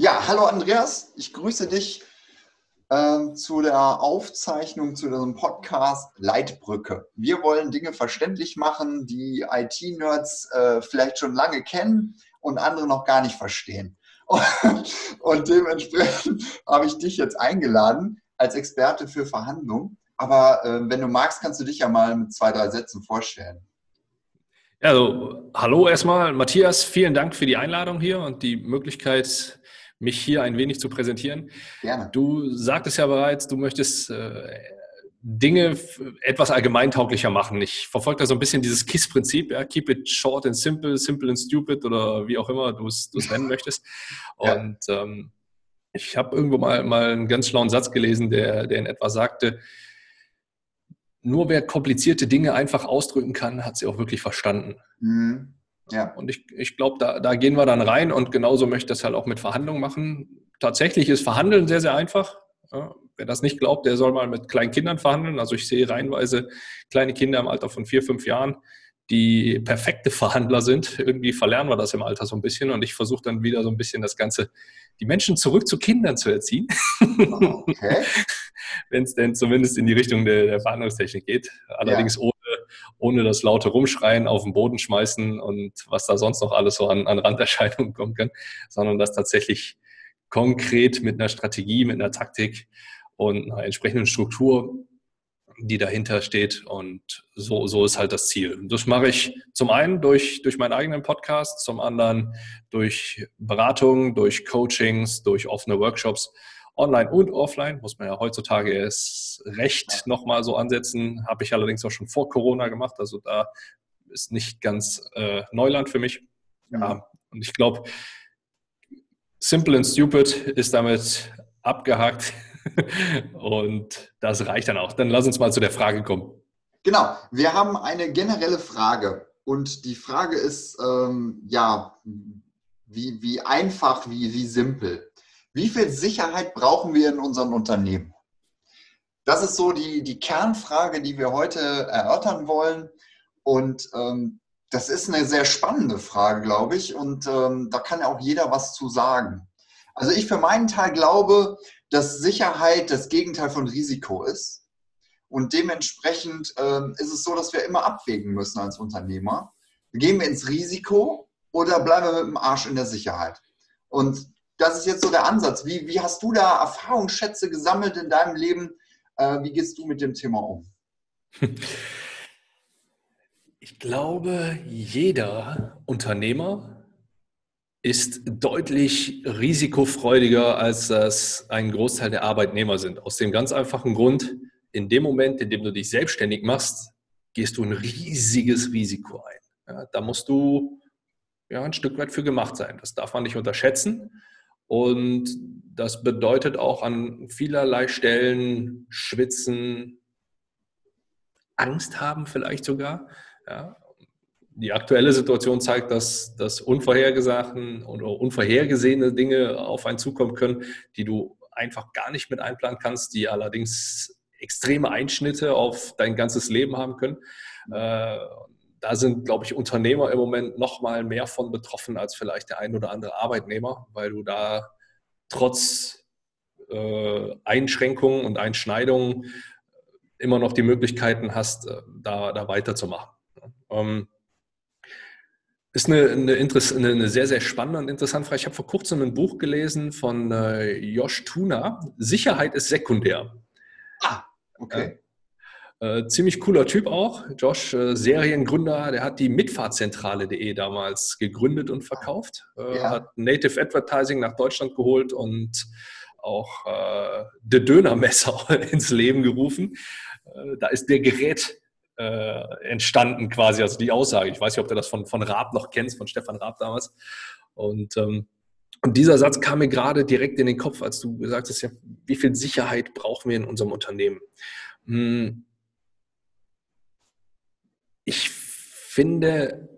Ja, hallo Andreas, ich grüße dich äh, zu der Aufzeichnung zu diesem Podcast Leitbrücke. Wir wollen Dinge verständlich machen, die IT-Nerds äh, vielleicht schon lange kennen und andere noch gar nicht verstehen. Und, und dementsprechend habe ich dich jetzt eingeladen als Experte für Verhandlungen. Aber äh, wenn du magst, kannst du dich ja mal mit zwei, drei Sätzen vorstellen. Also, hallo erstmal, Matthias, vielen Dank für die Einladung hier und die Möglichkeit, mich hier ein wenig zu präsentieren. Gerne. Du sagtest ja bereits, du möchtest äh, Dinge etwas allgemeintauglicher machen. Ich verfolge da so ein bisschen dieses KISS-Prinzip, ja, keep it short and simple, simple and stupid oder wie auch immer du es nennen möchtest. Und ja. ähm, ich habe irgendwo mal, mal einen ganz schlauen Satz gelesen, der, der in etwa sagte, nur wer komplizierte Dinge einfach ausdrücken kann, hat sie auch wirklich verstanden. Mhm. Ja. Und ich, ich glaube, da, da gehen wir dann rein und genauso möchte ich das halt auch mit Verhandlungen machen. Tatsächlich ist Verhandeln sehr, sehr einfach. Ja, wer das nicht glaubt, der soll mal mit kleinen Kindern verhandeln. Also ich sehe reihenweise kleine Kinder im Alter von vier, fünf Jahren, die perfekte Verhandler sind. Irgendwie verlernen wir das im Alter so ein bisschen und ich versuche dann wieder so ein bisschen das Ganze, die Menschen zurück zu Kindern zu erziehen. Okay. Wenn es denn zumindest in die Richtung der, der Verhandlungstechnik geht. Allerdings ja. ohne, ohne das laute Rumschreien auf den Boden schmeißen und was da sonst noch alles so an, an Randerscheinungen kommen kann, sondern das tatsächlich konkret mit einer Strategie, mit einer Taktik und einer entsprechenden Struktur die dahinter steht. Und so, so ist halt das Ziel. Das mache ich zum einen durch, durch meinen eigenen Podcast, zum anderen durch Beratung, durch Coachings, durch offene Workshops, online und offline. Muss man ja heutzutage erst recht nochmal so ansetzen. Habe ich allerdings auch schon vor Corona gemacht. Also da ist nicht ganz äh, Neuland für mich. Ja, und ich glaube, Simple and Stupid ist damit abgehakt. Und das reicht dann auch. Dann lass uns mal zu der Frage kommen. Genau, wir haben eine generelle Frage. Und die Frage ist, ähm, ja, wie, wie einfach, wie, wie simpel. Wie viel Sicherheit brauchen wir in unseren Unternehmen? Das ist so die, die Kernfrage, die wir heute erörtern wollen. Und ähm, das ist eine sehr spannende Frage, glaube ich. Und ähm, da kann auch jeder was zu sagen. Also ich für meinen Teil glaube, dass Sicherheit das Gegenteil von Risiko ist. Und dementsprechend ähm, ist es so, dass wir immer abwägen müssen als Unternehmer. Gehen wir ins Risiko oder bleiben wir mit dem Arsch in der Sicherheit? Und das ist jetzt so der Ansatz. Wie, wie hast du da Erfahrungsschätze gesammelt in deinem Leben? Äh, wie gehst du mit dem Thema um? Ich glaube, jeder Unternehmer ist deutlich risikofreudiger, als das ein Großteil der Arbeitnehmer sind. Aus dem ganz einfachen Grund, in dem Moment, in dem du dich selbstständig machst, gehst du ein riesiges Risiko ein. Ja, da musst du ja, ein Stück weit für gemacht sein. Das darf man nicht unterschätzen. Und das bedeutet auch an vielerlei Stellen schwitzen, Angst haben vielleicht sogar. Ja, die aktuelle Situation zeigt, dass, dass unvorhergesagten oder unvorhergesehene Dinge auf einen zukommen können, die du einfach gar nicht mit einplanen kannst, die allerdings extreme Einschnitte auf dein ganzes Leben haben können. Äh, da sind, glaube ich, Unternehmer im Moment noch mal mehr von betroffen als vielleicht der ein oder andere Arbeitnehmer, weil du da trotz äh, Einschränkungen und Einschneidungen immer noch die Möglichkeiten hast, äh, da, da weiterzumachen. Ähm, ist eine, eine, eine, eine, sehr, sehr spannende und interessante Frage. Ich habe vor kurzem ein Buch gelesen von äh, Josh Tuna. Sicherheit ist sekundär. Ah, okay. Äh, äh, ziemlich cooler Typ auch. Josh, äh, Seriengründer, der hat die Mitfahrzentrale.de damals gegründet und verkauft. Äh, ja. Hat Native Advertising nach Deutschland geholt und auch äh, The Dönermesser ins Leben gerufen. da ist der Gerät äh, entstanden quasi, also die Aussage. Ich weiß nicht, ob du das von, von Raab noch kennst, von Stefan Raab damals. Und, ähm, und dieser Satz kam mir gerade direkt in den Kopf, als du gesagt hast, ja, wie viel Sicherheit brauchen wir in unserem Unternehmen? Ich finde,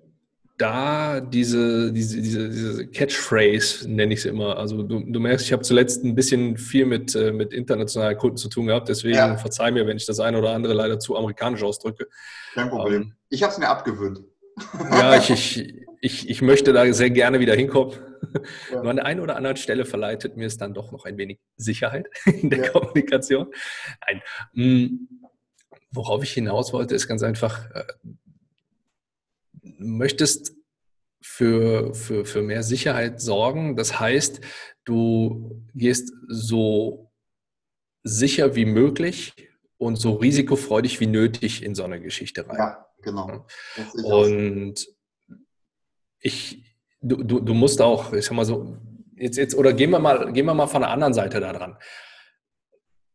da diese, diese, diese, diese Catchphrase, nenne ich sie immer. Also du, du merkst, ich habe zuletzt ein bisschen viel mit, äh, mit internationalen Kunden zu tun gehabt, deswegen ja. verzeih mir, wenn ich das eine oder andere leider zu amerikanisch ausdrücke. Kein Problem. Ähm, ich habe es mir abgewöhnt. Ja, ich, ich, ich, ich möchte da sehr gerne wieder hinkommen. Ja. Nur an der einen oder anderen Stelle verleitet mir es dann doch noch ein wenig Sicherheit in der ja. Kommunikation. Nein. Worauf ich hinaus wollte, ist ganz einfach, äh, du möchtest für, für, für mehr Sicherheit sorgen. Das heißt, du gehst so sicher wie möglich und so risikofreudig wie nötig in so eine Geschichte rein. Ja, genau. Und ich, du, du, du musst auch, ich sag mal so, jetzt, jetzt, oder gehen wir mal, gehen wir mal von der anderen Seite da dran.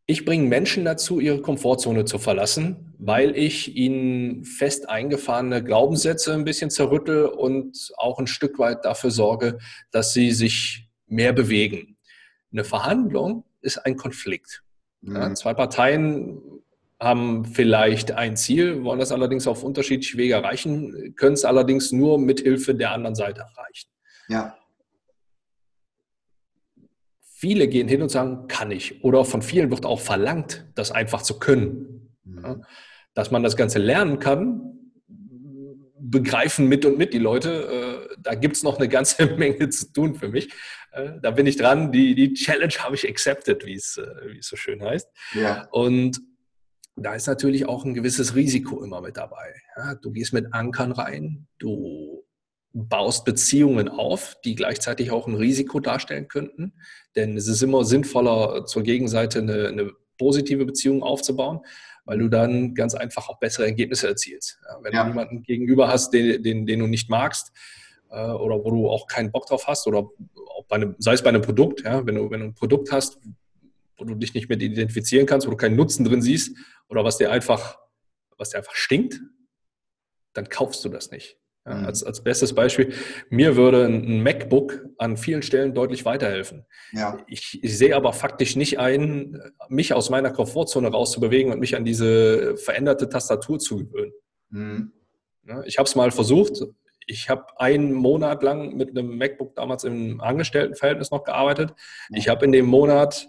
Ich bringe Menschen dazu, ihre Komfortzone zu verlassen, weil ich ihnen fest eingefahrene Glaubenssätze ein bisschen zerrüttel und auch ein Stück weit dafür sorge, dass sie sich mehr bewegen. Eine Verhandlung ist ein Konflikt. Ja, mhm. zwei Parteien haben vielleicht ein Ziel, wollen das allerdings auf unterschiedliche Wege erreichen, können es allerdings nur mit Hilfe der anderen Seite erreichen. Ja. Viele gehen hin und sagen, kann ich. Oder von vielen wird auch verlangt, das einfach zu können. Mhm. Ja, dass man das Ganze lernen kann, begreifen mit und mit die Leute. Äh, da gibt es noch eine ganze Menge zu tun für mich. Äh, da bin ich dran. Die, die Challenge habe ich accepted, wie es, äh, es so schön heißt. Ja. Und da ist natürlich auch ein gewisses Risiko immer mit dabei. Ja, du gehst mit Ankern rein, du baust Beziehungen auf, die gleichzeitig auch ein Risiko darstellen könnten. Denn es ist immer sinnvoller, zur Gegenseite eine, eine positive Beziehung aufzubauen, weil du dann ganz einfach auch bessere Ergebnisse erzielst. Ja, wenn ja. du jemanden gegenüber hast, den, den, den du nicht magst äh, oder wo du auch keinen Bock drauf hast oder einem, sei es bei einem Produkt, ja, wenn, du, wenn du ein Produkt hast, wo du dich nicht mit identifizieren kannst, wo du keinen Nutzen drin siehst oder was dir einfach, was dir einfach stinkt, dann kaufst du das nicht. Ja, mhm. als, als bestes Beispiel, mir würde ein MacBook an vielen Stellen deutlich weiterhelfen. Ja. Ich, ich sehe aber faktisch nicht ein, mich aus meiner Komfortzone rauszubewegen und mich an diese veränderte Tastatur zu gewöhnen. Mhm. Ja, ich habe es mal versucht. Ich habe einen Monat lang mit einem MacBook damals im Angestelltenverhältnis noch gearbeitet. Ich habe in dem Monat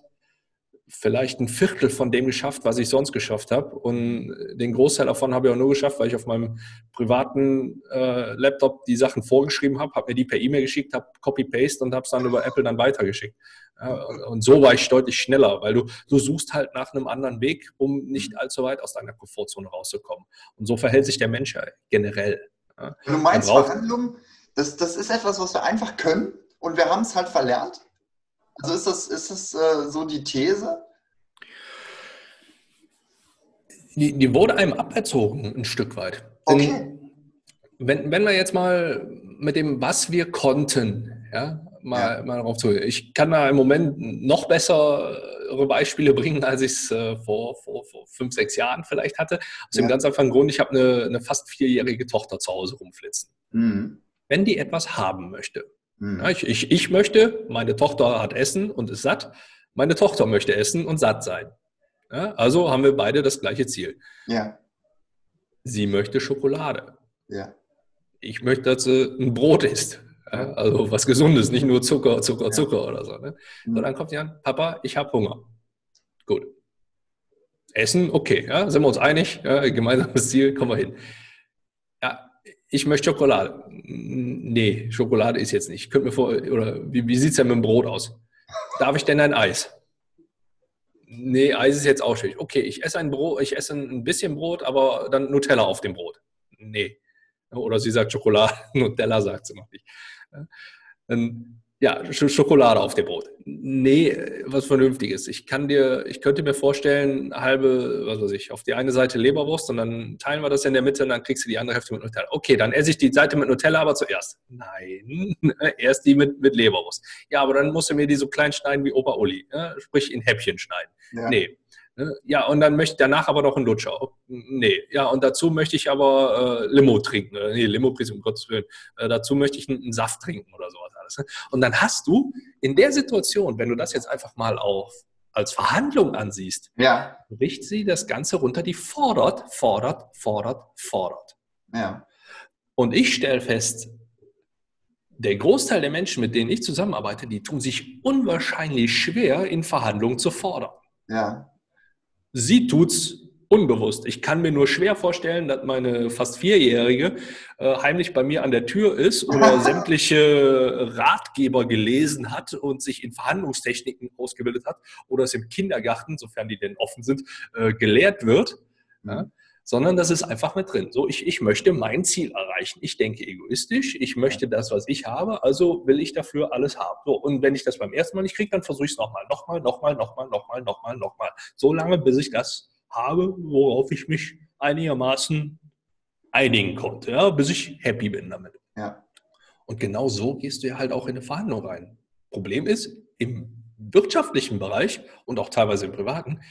vielleicht ein Viertel von dem geschafft, was ich sonst geschafft habe. Und den Großteil davon habe ich auch nur geschafft, weil ich auf meinem privaten äh, Laptop die Sachen vorgeschrieben habe, habe mir die per E-Mail geschickt, habe Copy-Paste und habe es dann über Apple dann weitergeschickt. Ja, und so war ich deutlich schneller, weil du, du suchst halt nach einem anderen Weg, um nicht allzu weit aus deiner Komfortzone rauszukommen. Und so verhält sich der Mensch generell. Ja. Du meinst Verhandlungen, das, das ist etwas, was wir einfach können und wir haben es halt verlernt? Also ist das, ist das äh, so die These? Die, die, wurde einem aberzogen, ein Stück weit. Okay. wenn, wenn wir jetzt mal mit dem, was wir konnten, ja, mal, ja. mal darauf zu. Ich kann da im Moment noch bessere Beispiele bringen, als ich es äh, vor, vor, vor fünf, sechs Jahren vielleicht hatte. Aus ja. dem ganz einfachen Grund, ich habe eine, eine fast vierjährige Tochter zu Hause rumflitzen. Mhm. Wenn die etwas haben möchte, Mhm. Ja, ich, ich, ich möchte, meine Tochter hat Essen und ist satt. Meine Tochter möchte essen und satt sein. Ja, also haben wir beide das gleiche Ziel. Ja. Sie möchte Schokolade. Ja. Ich möchte, dass sie ein Brot isst. Ja, also was Gesundes, nicht nur Zucker, Zucker, Zucker oder so. Ne? Mhm. Und dann kommt sie an, Papa, ich habe Hunger. Gut. Essen, okay, ja, sind wir uns einig, ja, gemeinsames Ziel, kommen wir hin ich möchte Schokolade. Nee, Schokolade ist jetzt nicht. Ich mir vor, oder wie, wie sieht es denn mit dem Brot aus? Darf ich denn ein Eis? Nee, Eis ist jetzt auch schwierig. Okay, ich esse ein Brot, ich esse ein bisschen Brot, aber dann Nutella auf dem Brot. Nee. Oder sie sagt Schokolade, Nutella sagt sie noch nicht. Dann ja, Schokolade auf dem Brot. Nee, was Vernünftiges. Ich kann dir, ich könnte mir vorstellen, halbe, was weiß ich, auf die eine Seite Leberwurst und dann teilen wir das in der Mitte und dann kriegst du die andere Hälfte mit Nutella. Okay, dann esse ich die Seite mit Nutella aber zuerst. Nein, erst die mit, mit Leberwurst. Ja, aber dann musst du mir die so klein schneiden wie Opa Uli. Ja? Sprich, in Häppchen schneiden. Ja. Nee. Ja, und dann möchte ich danach aber noch einen Lutscher. Nee, ja, und dazu möchte ich aber äh, Limo trinken. Nee, Limo, um Gottes Willen. Äh, dazu möchte ich einen, einen Saft trinken oder sowas alles. Ne? Und dann hast du in der Situation, wenn du das jetzt einfach mal auf als Verhandlung ansiehst, ja. bricht sie das Ganze runter, die fordert, fordert, fordert, fordert. Ja. Und ich stelle fest, der Großteil der Menschen, mit denen ich zusammenarbeite, die tun sich unwahrscheinlich schwer, in Verhandlungen zu fordern. Ja. Sie tut es unbewusst. Ich kann mir nur schwer vorstellen, dass meine fast Vierjährige äh, heimlich bei mir an der Tür ist oder sämtliche Ratgeber gelesen hat und sich in Verhandlungstechniken ausgebildet hat oder es im Kindergarten, sofern die denn offen sind, äh, gelehrt wird. Ja? Mhm. Sondern das ist einfach mit drin. So, ich, ich möchte mein Ziel erreichen. Ich denke egoistisch. Ich möchte das, was ich habe. Also will ich dafür alles haben. So, und wenn ich das beim ersten Mal nicht kriege, dann versuche ich es nochmal, nochmal, nochmal, nochmal, nochmal, nochmal, nochmal. So lange, bis ich das habe, worauf ich mich einigermaßen einigen konnte, ja, bis ich happy bin damit. Ja. Und genau so gehst du ja halt auch in eine Verhandlung rein. Problem ist, im wirtschaftlichen Bereich und auch teilweise im privaten,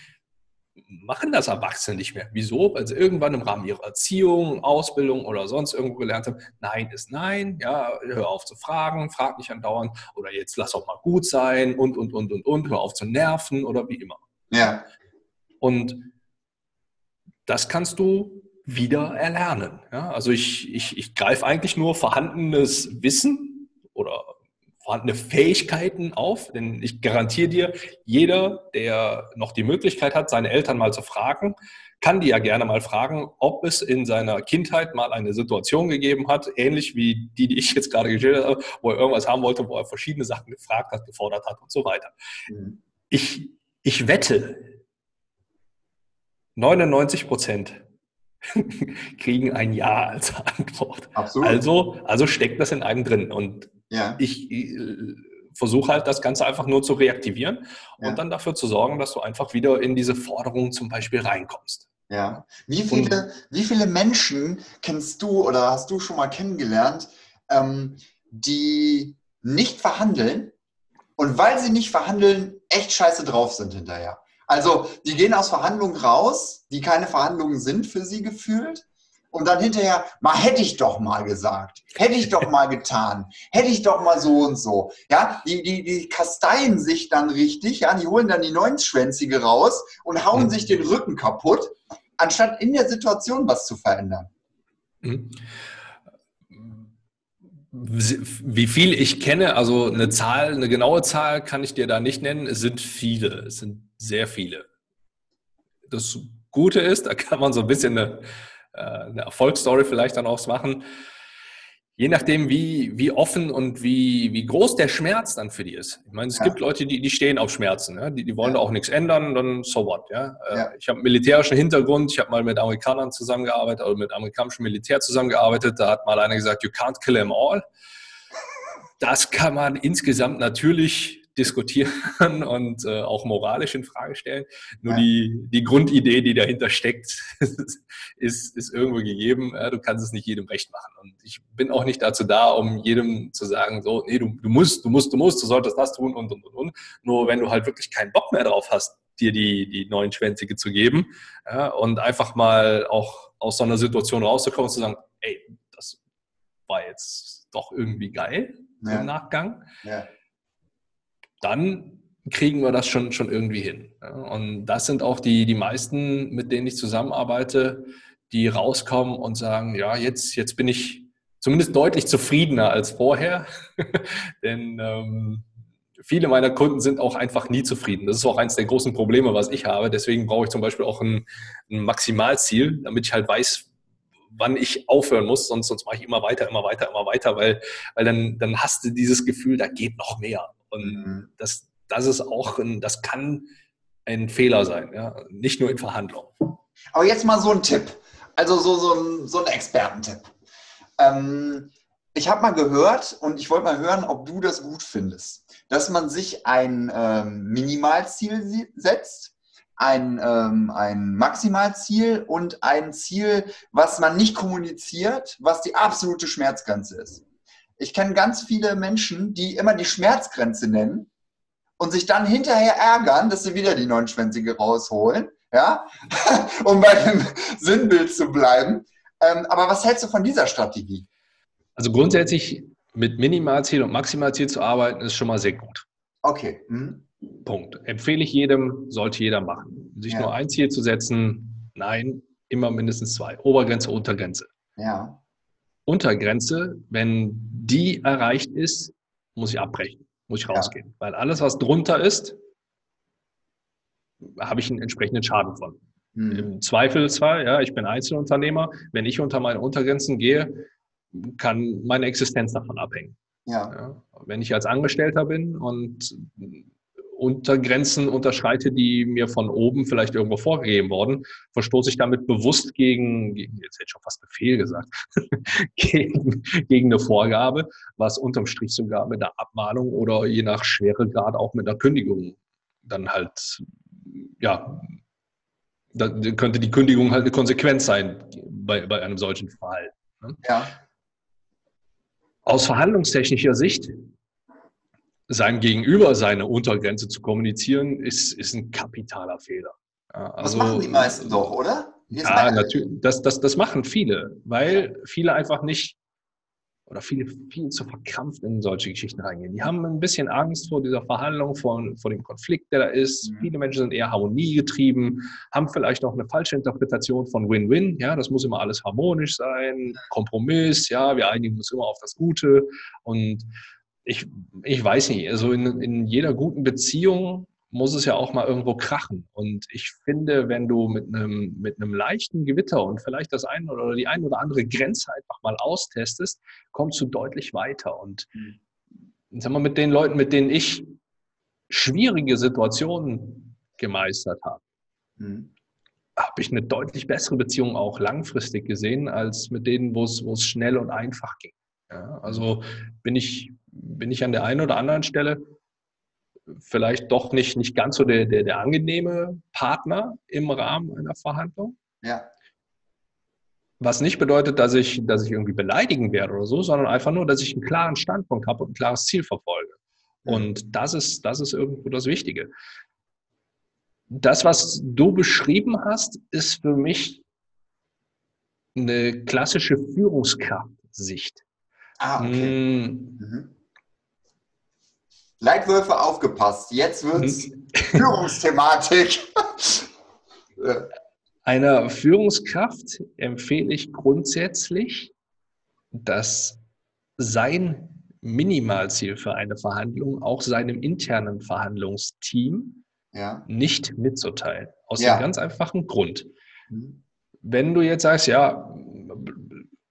machen das Erwachsene nicht mehr. Wieso? Weil sie irgendwann im Rahmen ihrer Erziehung, Ausbildung oder sonst irgendwo gelernt haben, Nein ist Nein, ja, hör auf zu fragen, frag nicht andauernd oder jetzt lass auch mal gut sein und, und, und, und, und, hör auf zu nerven oder wie immer. Ja. Und das kannst du wieder erlernen. Ja? Also ich, ich, ich greife eigentlich nur vorhandenes Wissen oder vorhandene Fähigkeiten auf, denn ich garantiere dir, jeder, der noch die Möglichkeit hat, seine Eltern mal zu fragen, kann die ja gerne mal fragen, ob es in seiner Kindheit mal eine Situation gegeben hat, ähnlich wie die, die ich jetzt gerade geschildert habe, wo er irgendwas haben wollte, wo er verschiedene Sachen gefragt hat, gefordert hat und so weiter. Mhm. Ich, ich wette, 99 Prozent kriegen ein Ja als Antwort. Absolut. Also, also steckt das in einem drin. Und ja. ich äh, versuche halt das Ganze einfach nur zu reaktivieren ja. und dann dafür zu sorgen, dass du einfach wieder in diese Forderung zum Beispiel reinkommst. Ja. Wie viele, wie viele Menschen kennst du oder hast du schon mal kennengelernt, ähm, die nicht verhandeln und weil sie nicht verhandeln, echt scheiße drauf sind hinterher? Also die gehen aus Verhandlungen raus, die keine Verhandlungen sind für sie gefühlt. Und dann hinterher, mal hätte ich doch mal gesagt, hätte ich doch mal getan, hätte ich doch mal so und so. Ja, die, die, die kasteien sich dann richtig, ja, die holen dann die Neunschwänzige raus und hauen mhm. sich den Rücken kaputt, anstatt in der Situation was zu verändern. Mhm wie viel ich kenne, also eine Zahl, eine genaue Zahl kann ich dir da nicht nennen. Es sind viele, es sind sehr viele. Das Gute ist, da kann man so ein bisschen eine, äh, eine Erfolgsstory vielleicht dann auch machen je nachdem, wie, wie offen und wie, wie groß der Schmerz dann für die ist. Ich meine, es ja. gibt Leute, die, die stehen auf Schmerzen, ja? die, die wollen ja. da auch nichts ändern, dann so what. Ja? Äh, ja. Ich habe einen militärischen Hintergrund, ich habe mal mit Amerikanern zusammengearbeitet oder mit amerikanischem Militär zusammengearbeitet. Da hat mal einer gesagt, you can't kill them all. Das kann man insgesamt natürlich diskutieren und äh, auch moralisch in Frage stellen. Nur ja. die, die Grundidee, die dahinter steckt, ist, ist irgendwo gegeben. Ja, du kannst es nicht jedem recht machen. Und ich bin auch nicht dazu da, um jedem zu sagen, so, nee, du, du musst, du musst, du musst, du solltest das tun und, und, und, und. Nur wenn du halt wirklich keinen Bock mehr drauf hast, dir die, die neuen Schwänzige zu geben ja, und einfach mal auch aus so einer Situation rauszukommen und zu sagen, ey, das war jetzt doch irgendwie geil ja. im Nachgang. Ja dann kriegen wir das schon, schon irgendwie hin. Und das sind auch die, die meisten, mit denen ich zusammenarbeite, die rauskommen und sagen, ja, jetzt, jetzt bin ich zumindest deutlich zufriedener als vorher. Denn ähm, viele meiner Kunden sind auch einfach nie zufrieden. Das ist auch eines der großen Probleme, was ich habe. Deswegen brauche ich zum Beispiel auch ein, ein Maximalziel, damit ich halt weiß, wann ich aufhören muss, sonst, sonst mache ich immer weiter, immer weiter, immer weiter, weil, weil dann, dann hast du dieses Gefühl, da geht noch mehr. Und mhm. das, das ist auch, ein, das kann ein Fehler sein, ja? nicht nur in Verhandlungen. Aber jetzt mal so ein Tipp, also so, so ein, so ein Expertentipp. Ähm, ich habe mal gehört und ich wollte mal hören, ob du das gut findest, dass man sich ein ähm, Minimalziel setzt, ein, ähm, ein Maximalziel und ein Ziel, was man nicht kommuniziert, was die absolute Schmerzgrenze ist. Ich kenne ganz viele Menschen, die immer die Schmerzgrenze nennen und sich dann hinterher ärgern, dass sie wieder die Neunschwänzige rausholen, ja, um bei dem Sinnbild zu bleiben. Ähm, aber was hältst du von dieser Strategie? Also grundsätzlich mit Minimalziel und Maximalziel zu arbeiten, ist schon mal sehr gut. Okay. Mhm. Punkt. Empfehle ich jedem, sollte jeder machen. Sich ja. nur ein Ziel zu setzen, nein, immer mindestens zwei. Obergrenze, Untergrenze. Ja. Untergrenze, wenn die erreicht ist, muss ich abbrechen, muss ich rausgehen. Ja. Weil alles, was drunter ist, habe ich einen entsprechenden Schaden von. Mhm. Im Zweifelsfall, ja, ich bin Einzelunternehmer. Wenn ich unter meine Untergrenzen gehe, kann meine Existenz davon abhängen. Ja. ja. Wenn ich als Angestellter bin und Untergrenzen unterschreite, die mir von oben vielleicht irgendwo vorgegeben worden, verstoße ich damit bewusst gegen, gegen jetzt hätte ich schon fast Befehl gesagt, gegen, gegen eine Vorgabe, was unterm Strich sogar mit einer Abmahnung oder je nach Schweregrad auch mit einer Kündigung dann halt, ja, da könnte die Kündigung halt eine Konsequenz sein bei, bei einem solchen Verhalten. Ne? Ja. Aus verhandlungstechnischer Sicht sein Gegenüber seine Untergrenze zu kommunizieren, ist, ist ein kapitaler Fehler. Ja, also, das machen die meisten doch, oder? ja, natürlich. Das, das, das machen viele, weil viele einfach nicht oder viele viel zu verkrampft in solche Geschichten reingehen. Die haben ein bisschen Angst vor dieser Verhandlung, vor, vor dem Konflikt, der da ist. Mhm. Viele Menschen sind eher harmoniegetrieben, haben vielleicht auch eine falsche Interpretation von Win-Win. Ja, das muss immer alles harmonisch sein, Kompromiss, ja, wir einigen uns immer auf das Gute. Und ich, ich weiß nicht, also in, in jeder guten Beziehung muss es ja auch mal irgendwo krachen. Und ich finde, wenn du mit einem, mit einem leichten Gewitter und vielleicht das eine oder die ein oder andere Grenze einfach mal austestest, kommst du deutlich weiter. Und mhm. sag mal, mit den Leuten, mit denen ich schwierige Situationen gemeistert habe, mhm. habe ich eine deutlich bessere Beziehung auch langfristig gesehen, als mit denen, wo es, wo es schnell und einfach ging. Ja, also bin ich bin ich an der einen oder anderen Stelle vielleicht doch nicht, nicht ganz so der, der, der angenehme Partner im Rahmen einer Verhandlung. Ja. Was nicht bedeutet, dass ich, dass ich irgendwie beleidigen werde oder so, sondern einfach nur, dass ich einen klaren Standpunkt habe und ein klares Ziel verfolge. Und das ist, das ist irgendwo das Wichtige. Das, was du beschrieben hast, ist für mich eine klassische Führungskraftsicht. Ah, okay. Hm. Mhm. Leitwölfe aufgepasst. Jetzt wird es mhm. Führungsthematik. Einer Führungskraft empfehle ich grundsätzlich, dass sein Minimalziel für eine Verhandlung auch seinem internen Verhandlungsteam ja. nicht mitzuteilen. Aus ja. dem ganz einfachen Grund. Mhm. Wenn du jetzt sagst, ja,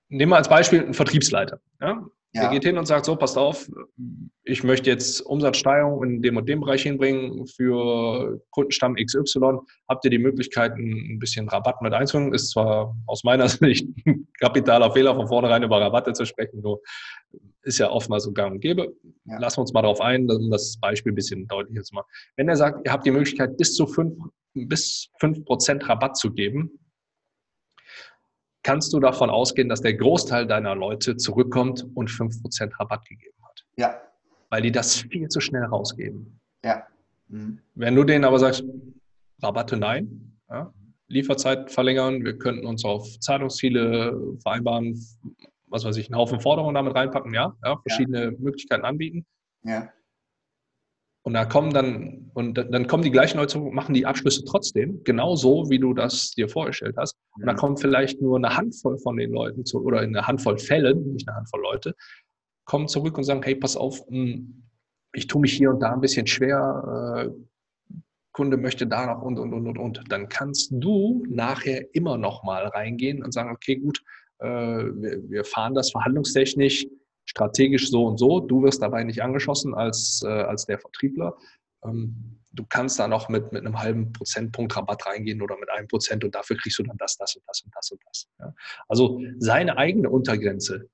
nehmen wir als Beispiel einen Vertriebsleiter. Ja? Ja. Der geht hin und sagt, so, passt auf, ich möchte jetzt Umsatzsteigerung in dem und dem Bereich hinbringen für Kundenstamm XY. Habt ihr die Möglichkeit, ein bisschen Rabatt mit einzuholen? Ist zwar aus meiner Sicht ein kapitaler Fehler, von vornherein über Rabatte zu sprechen, nur ist ja oftmals so gang und gäbe. Ja. Lassen wir uns mal darauf ein, um das Beispiel ein bisschen deutlicher zu machen. Wenn er sagt, ihr habt die Möglichkeit, bis zu 5, bis 5% Rabatt zu geben, kannst du davon ausgehen, dass der Großteil deiner Leute zurückkommt und 5% Rabatt gegeben hat. Ja. Weil die das viel zu schnell rausgeben. Ja. Mhm. Wenn du denen aber sagst, Rabatte nein, ja, Lieferzeit verlängern, wir könnten uns auf Zahlungsziele vereinbaren, was weiß ich, einen Haufen Forderungen damit reinpacken, ja, ja verschiedene ja. Möglichkeiten anbieten. Ja. Und da kommen dann, und dann kommen die gleichen Leute zurück, machen die Abschlüsse trotzdem, genauso wie du das dir vorgestellt hast. Und da mhm. kommt vielleicht nur eine Handvoll von den Leuten zu, oder eine Handvoll Fällen, nicht eine Handvoll Leute, kommen zurück und sagen, hey, pass auf, hm, ich tue mich hier und da ein bisschen schwer, äh, Kunde möchte da noch und, und, und, und, und. Dann kannst du nachher immer noch mal reingehen und sagen, okay, gut, äh, wir fahren das verhandlungstechnisch strategisch so und so. Du wirst dabei nicht angeschossen als, äh, als der Vertriebler. Ähm, du kannst da noch mit, mit einem halben Prozentpunkt Rabatt reingehen oder mit einem Prozent und dafür kriegst du dann das, das und das und das und das. Ja. Also seine eigene Untergrenze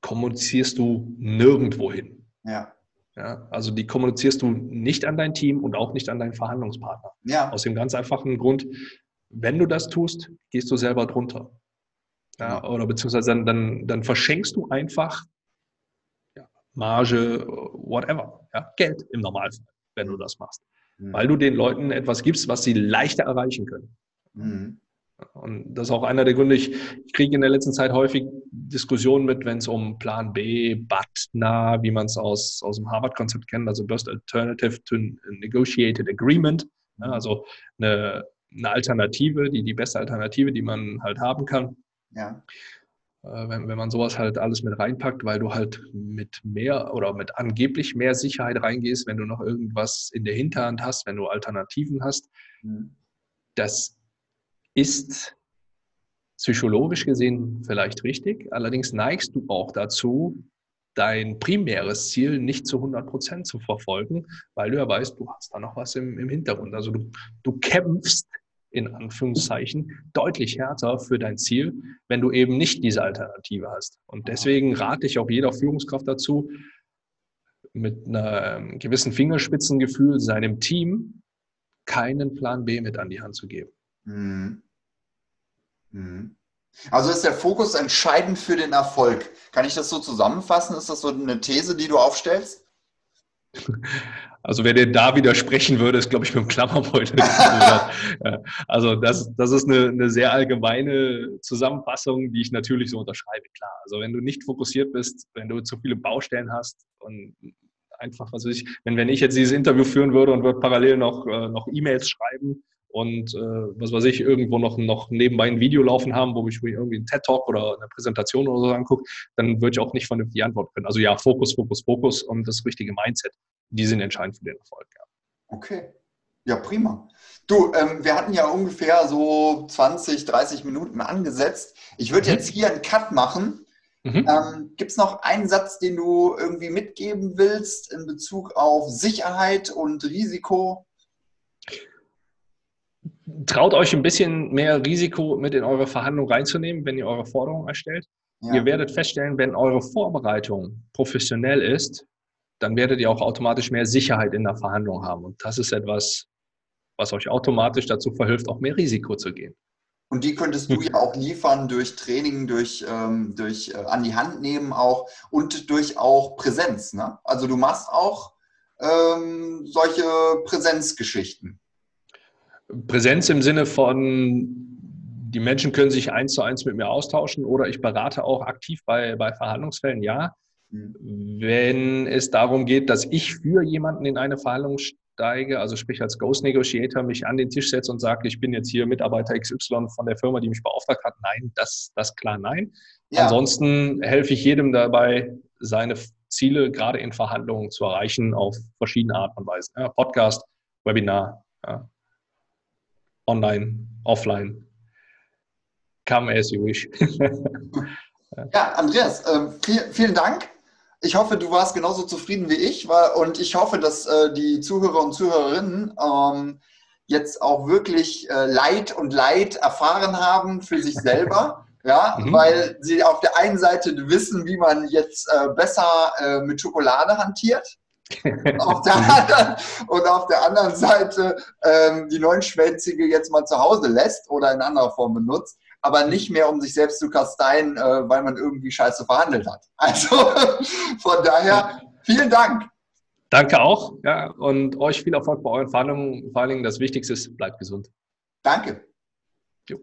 kommunizierst du nirgendwo hin. Ja. Ja, also die kommunizierst du nicht an dein Team und auch nicht an deinen Verhandlungspartner. Ja. Aus dem ganz einfachen Grund, wenn du das tust, gehst du selber drunter. Ja, oder beziehungsweise dann, dann, dann verschenkst du einfach Marge, whatever. Ja? Geld im Normalfall, wenn du das machst. Mhm. Weil du den Leuten etwas gibst, was sie leichter erreichen können. Mhm. Und das ist auch einer der Gründe, ich, ich kriege in der letzten Zeit häufig Diskussionen mit, wenn es um Plan B, BATNA, wie man es aus, aus dem Harvard-Konzept kennt, also Best Alternative to Negotiated Agreement, ja, also eine, eine Alternative, die, die beste Alternative, die man halt haben kann. Ja. Äh, wenn, wenn man sowas halt alles mit reinpackt, weil du halt mit mehr oder mit angeblich mehr Sicherheit reingehst, wenn du noch irgendwas in der Hinterhand hast, wenn du Alternativen hast. Mhm. Das ist psychologisch gesehen vielleicht richtig. Allerdings neigst du auch dazu, dein primäres Ziel nicht zu 100 Prozent zu verfolgen, weil du ja weißt, du hast da noch was im, im Hintergrund. Also du, du kämpfst in Anführungszeichen deutlich härter für dein Ziel, wenn du eben nicht diese Alternative hast. Und deswegen rate ich auch jeder Führungskraft dazu, mit einem gewissen Fingerspitzengefühl seinem Team keinen Plan B mit an die Hand zu geben. Mhm. Mhm. Also ist der Fokus entscheidend für den Erfolg. Kann ich das so zusammenfassen? Ist das so eine These, die du aufstellst? Also wer dir da widersprechen würde, ist, glaube ich, mit dem Klammerbeutel. also das, das ist eine, eine sehr allgemeine Zusammenfassung, die ich natürlich so unterschreibe. Klar, also wenn du nicht fokussiert bist, wenn du zu viele Baustellen hast und einfach, was weiß ich, wenn, wenn ich jetzt dieses Interview führen würde und würde parallel noch, äh, noch E-Mails schreiben, und äh, was weiß ich, irgendwo noch, noch nebenbei ein Video laufen haben, wo ich mir irgendwie einen TED-Talk oder eine Präsentation oder so angucke, dann würde ich auch nicht vernünftig antworten können. Also ja, Fokus, Fokus, Fokus und das richtige Mindset, die sind entscheidend für den Erfolg. Ja. Okay. Ja, prima. Du, ähm, wir hatten ja ungefähr so 20, 30 Minuten angesetzt. Ich würde jetzt hier einen Cut machen. Mhm. Ähm, Gibt es noch einen Satz, den du irgendwie mitgeben willst in Bezug auf Sicherheit und Risiko? traut euch ein bisschen mehr Risiko mit in eure Verhandlung reinzunehmen, wenn ihr eure Forderung erstellt. Ja. Ihr werdet feststellen, wenn eure Vorbereitung professionell ist, dann werdet ihr auch automatisch mehr Sicherheit in der Verhandlung haben. Und das ist etwas, was euch automatisch dazu verhilft, auch mehr Risiko zu gehen. Und die könntest du ja auch liefern durch Training, durch, ähm, durch äh, an die Hand nehmen auch und durch auch Präsenz. Ne? Also du machst auch ähm, solche Präsenzgeschichten. Präsenz im Sinne von, die Menschen können sich eins zu eins mit mir austauschen oder ich berate auch aktiv bei, bei Verhandlungsfällen, ja. Wenn es darum geht, dass ich für jemanden in eine Verhandlung steige, also sprich als Ghost Negotiator mich an den Tisch setze und sage, ich bin jetzt hier Mitarbeiter XY von der Firma, die mich beauftragt hat, nein, das, das klar nein. Ja. Ansonsten helfe ich jedem dabei, seine Ziele gerade in Verhandlungen zu erreichen auf verschiedene Art und Weise. Ja, Podcast, Webinar, ja, online, offline. Come as you wish. ja, Andreas, äh, viel, vielen Dank. Ich hoffe, du warst genauso zufrieden wie ich war, und ich hoffe, dass äh, die Zuhörer und Zuhörerinnen ähm, jetzt auch wirklich äh, Leid und Leid erfahren haben für sich selber. ja, mhm. weil sie auf der einen Seite wissen, wie man jetzt äh, besser äh, mit Schokolade hantiert auf der anderen, und auf der anderen Seite ähm, die Neunschwänzige jetzt mal zu Hause lässt oder in anderer Form benutzt, aber nicht mehr, um sich selbst zu kasteien, äh, weil man irgendwie scheiße verhandelt hat. Also von daher, vielen Dank. Danke auch. Ja, und euch viel Erfolg bei euren Verhandlungen. Vor allen Dingen das Wichtigste ist, bleibt gesund. Danke. Jo.